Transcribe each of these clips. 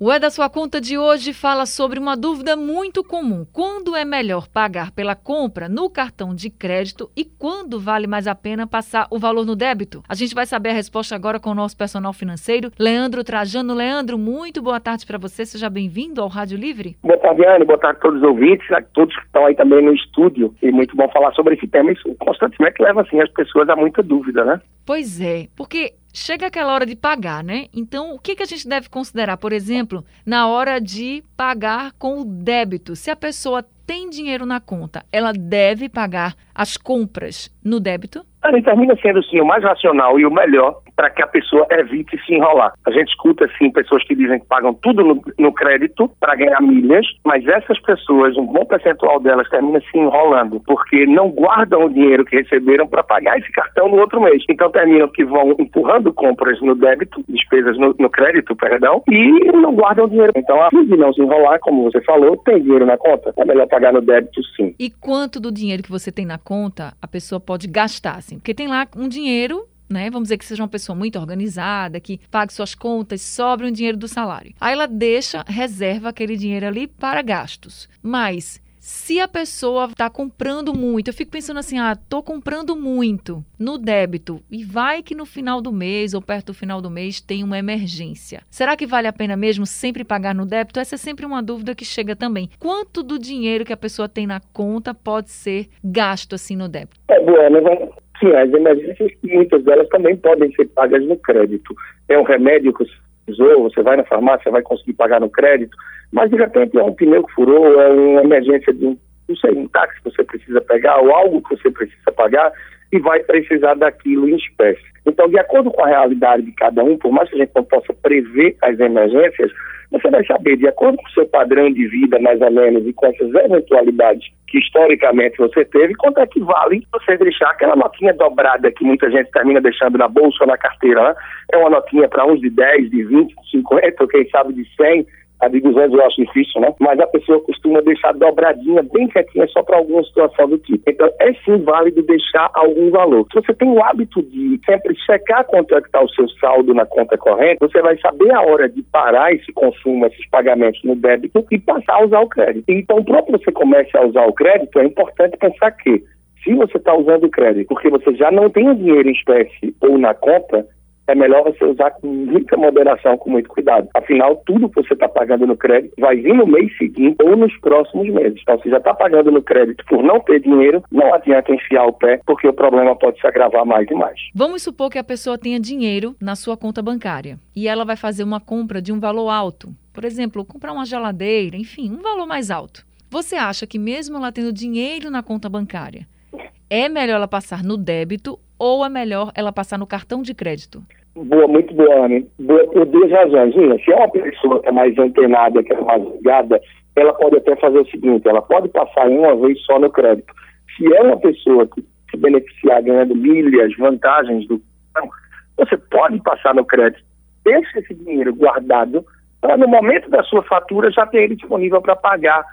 O É da Sua Conta de hoje fala sobre uma dúvida muito comum. Quando é melhor pagar pela compra no cartão de crédito e quando vale mais a pena passar o valor no débito? A gente vai saber a resposta agora com o nosso personal financeiro, Leandro Trajano. Leandro, muito boa tarde para você. Seja bem-vindo ao Rádio Livre. Boa tarde, Anne. Boa tarde a todos os ouvintes, a todos que estão aí também no estúdio. E muito bom falar sobre esse tema. Isso constantemente leva assim, as pessoas a muita dúvida, né? Pois é, porque chega aquela hora de pagar, né? Então, o que, que a gente deve considerar, por exemplo, na hora de pagar com o débito? Se a pessoa tem dinheiro na conta, ela deve pagar as compras no débito? Ele termina sendo sim o mais racional e o melhor para que a pessoa evite se enrolar. A gente escuta assim pessoas que dizem que pagam tudo no, no crédito para ganhar milhas, mas essas pessoas, um bom percentual delas termina se enrolando porque não guardam o dinheiro que receberam para pagar esse cartão no outro mês. Então terminam que vão empurrando compras no débito, despesas no, no crédito, perdão, e não guardam o dinheiro. Então, a de não se enrolar, como você falou, tem dinheiro na conta. É melhor pagar no débito, sim. E quanto do dinheiro que você tem na conta a pessoa pode gastar, assim? Porque tem lá um dinheiro né? Vamos dizer que seja uma pessoa muito organizada, que pague suas contas, sobre um dinheiro do salário. Aí ela deixa, reserva aquele dinheiro ali para gastos. Mas se a pessoa está comprando muito, eu fico pensando assim, ah, tô comprando muito no débito e vai que no final do mês ou perto do final do mês tem uma emergência. Será que vale a pena mesmo sempre pagar no débito? Essa é sempre uma dúvida que chega também. Quanto do dinheiro que a pessoa tem na conta pode ser gasto assim no débito? É, bueno, Sim, as emergências, muitas delas também podem ser pagas no crédito. É um remédio que usou, você vai na farmácia, vai conseguir pagar no crédito, mas de repente é um pneu que furou, é uma emergência de um, não sei, um táxi que você precisa pegar ou algo que você precisa pagar e vai precisar daquilo em espécie. Então, de acordo com a realidade de cada um, por mais que a gente não possa prever as emergências, você vai saber, de acordo com o seu padrão de vida, mais ou menos, e com essas eventualidades que historicamente você teve, quanto é que vale você deixar aquela notinha dobrada que muita gente termina deixando na bolsa ou na carteira, né? É uma notinha para uns de 10, de 20, de 50, ou quem sabe de 100, a de 200 eu acho difícil, né? Mas a pessoa costuma deixar dobradinha, bem quietinha, só para alguma situação do tipo. Então, é sim válido deixar algum valor. Se você tem o hábito de sempre checar quanto é que está o seu saldo na conta corrente, você vai saber a hora de parar esse consumo, esses pagamentos no débito e passar a usar o crédito. Então, para que você comece a usar o crédito, é importante pensar que se você está usando o crédito porque você já não tem o dinheiro em espécie ou na conta, é melhor você usar com muita moderação, com muito cuidado. Afinal, tudo que você está pagando no crédito vai vir no mês seguinte ou nos próximos meses. Então, se já está pagando no crédito por não ter dinheiro, não adianta enfiar o pé, porque o problema pode se agravar mais e mais. Vamos supor que a pessoa tenha dinheiro na sua conta bancária e ela vai fazer uma compra de um valor alto. Por exemplo, comprar uma geladeira, enfim, um valor mais alto. Você acha que mesmo ela tendo dinheiro na conta bancária, é melhor ela passar no débito ou é melhor ela passar no cartão de crédito? Boa, muito boa, Anne. Boa, por duas razões. Uma, se é uma pessoa que é mais antenada, que é mais ligada, ela pode até fazer o seguinte, ela pode passar uma vez só no crédito. Se é uma pessoa que se beneficiar ganhando milhas, vantagens do cartão, você pode passar no crédito, deixe esse dinheiro guardado para no momento da sua fatura já ter ele disponível para pagar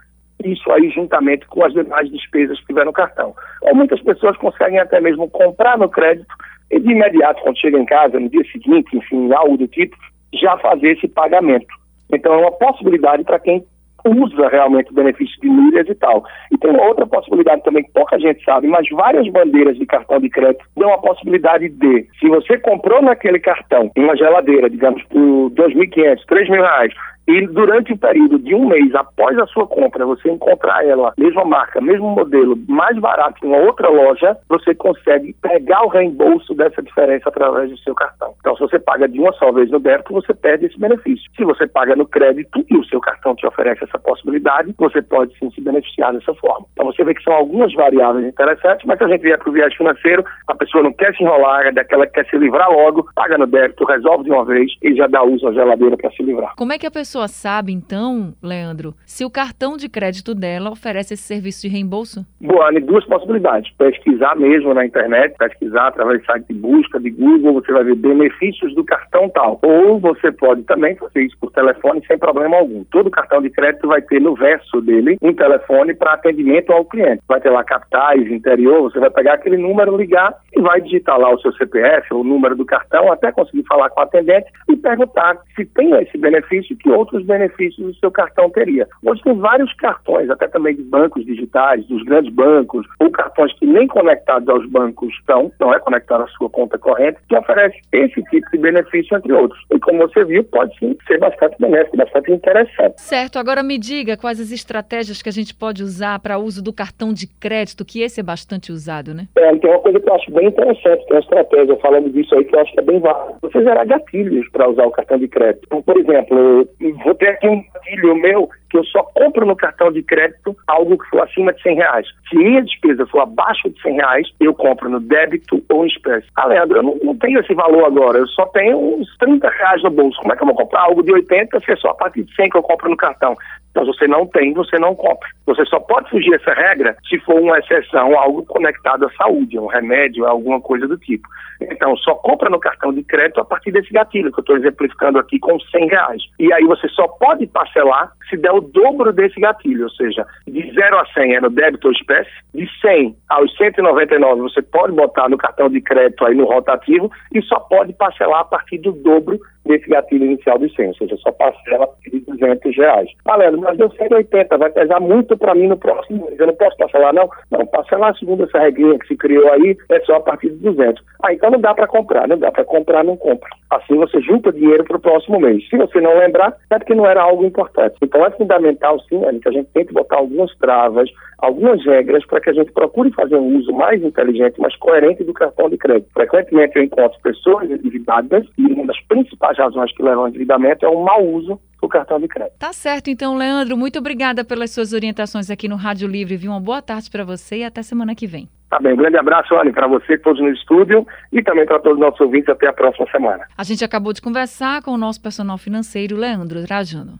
isso aí juntamente com as demais despesas que tiver no cartão. Ou muitas pessoas conseguem até mesmo comprar no crédito e de imediato, quando chega em casa, no dia seguinte, enfim, algo do tipo, já fazer esse pagamento. Então é uma possibilidade para quem usa realmente o benefício de milhas e tal. E tem outra possibilidade também que pouca gente sabe, mas várias bandeiras de cartão de crédito dão a possibilidade de, se você comprou naquele cartão uma geladeira, digamos, por R$ 2.500, R$ reais, e durante o período de um mês após a sua compra, você encontrar ela, mesma marca, mesmo modelo, mais barato em uma outra loja, você consegue pegar o reembolso dessa diferença através do seu cartão. Então, se você paga de uma só vez no débito, você perde esse benefício. Se você paga no crédito e o seu cartão te oferece essa possibilidade, você pode sim se beneficiar dessa forma. Então, você vê que são algumas variáveis interessantes, mas se a gente vier para o viagem financeiro, a pessoa não quer se enrolar, é daquela que quer se livrar logo, paga no débito, resolve de uma vez e já dá uso à geladeira para se livrar. Como é que a pessoa pessoa sabe, então, Leandro, se o cartão de crédito dela oferece esse serviço de reembolso? Boa, duas possibilidades. Pesquisar mesmo na internet, pesquisar através de site de busca, de Google, você vai ver benefícios do cartão tal. Ou você pode também fazer isso por telefone sem problema algum. Todo cartão de crédito vai ter no verso dele um telefone para atendimento ao cliente. Vai ter lá capitais, interior, você vai pegar aquele número, ligar e vai digitar lá o seu CPF, o número do cartão, até conseguir falar com o atendente e perguntar se tem esse benefício que outro outros benefícios o seu cartão teria. Hoje tem vários cartões, até também de bancos digitais, dos grandes bancos, ou cartões que nem conectados aos bancos estão, não é conectado à sua conta corrente, que oferece esse tipo de benefício, entre outros. E como você viu, pode sim ser bastante benéfico, bastante interessante. Certo, agora me diga quais as estratégias que a gente pode usar para uso do cartão de crédito, que esse é bastante usado, né? É, tem uma coisa que eu acho bem interessante, tem uma estratégia falando disso aí que eu acho que é bem válido. Você gerar gatilhos para usar o cartão de crédito. Então, por exemplo, vou ter aqui um gatilho meu que eu só compro no cartão de crédito algo que for acima de 100 reais. Se minha despesa for abaixo de 100 reais, eu compro no débito ou em espécie. Ah, Leandro, eu não, não tenho esse valor agora, eu só tenho uns 30 reais no bolso. Como é que eu vou comprar algo de 80 se é só a partir de 100 que eu compro no cartão? Então, você não tem, você não compra. Você só pode fugir essa regra se for uma exceção, algo conectado à saúde, um remédio, alguma coisa do tipo. Então, só compra no cartão de crédito a partir desse gatilho, que eu estou exemplificando aqui com 100 reais. E aí você só pode parcelar se der o dobro desse gatilho, ou seja, de 0 a 100 é no débito ou espécie, de 100 aos 199 você pode botar no cartão de crédito aí no rotativo e só pode parcelar a partir do dobro desse gatilho inicial de 100, ou seja, só parcela de 200 reais. Leandro, mas deu 180, vai pesar muito para mim no próximo mês, eu não posso parcelar não? Não, parcelar segundo essa regrinha que se criou aí é só a partir de 200. Ah, então não dá para comprar, não dá para comprar, não compra. Assim você junta dinheiro para o próximo mês. Se você não lembrar, é porque não era algo importante. Então é fundamental, sim, que a gente tente botar algumas travas, algumas regras para que a gente procure fazer um uso mais inteligente, mais coerente do cartão de crédito. Frequentemente eu encontro pessoas endividadas e uma das principais razões que levam ao endividamento é o mau uso do cartão de crédito. Tá certo, então, Leandro, muito obrigada pelas suas orientações aqui no Rádio Livre. Viu? Uma boa tarde para você e até semana que vem. Tá bem, um grande abraço, Anne, para você, todos no estúdio e também para todos os nossos ouvintes. Até a próxima semana. A gente acabou de conversar com o nosso personal financeiro, Leandro Trajano.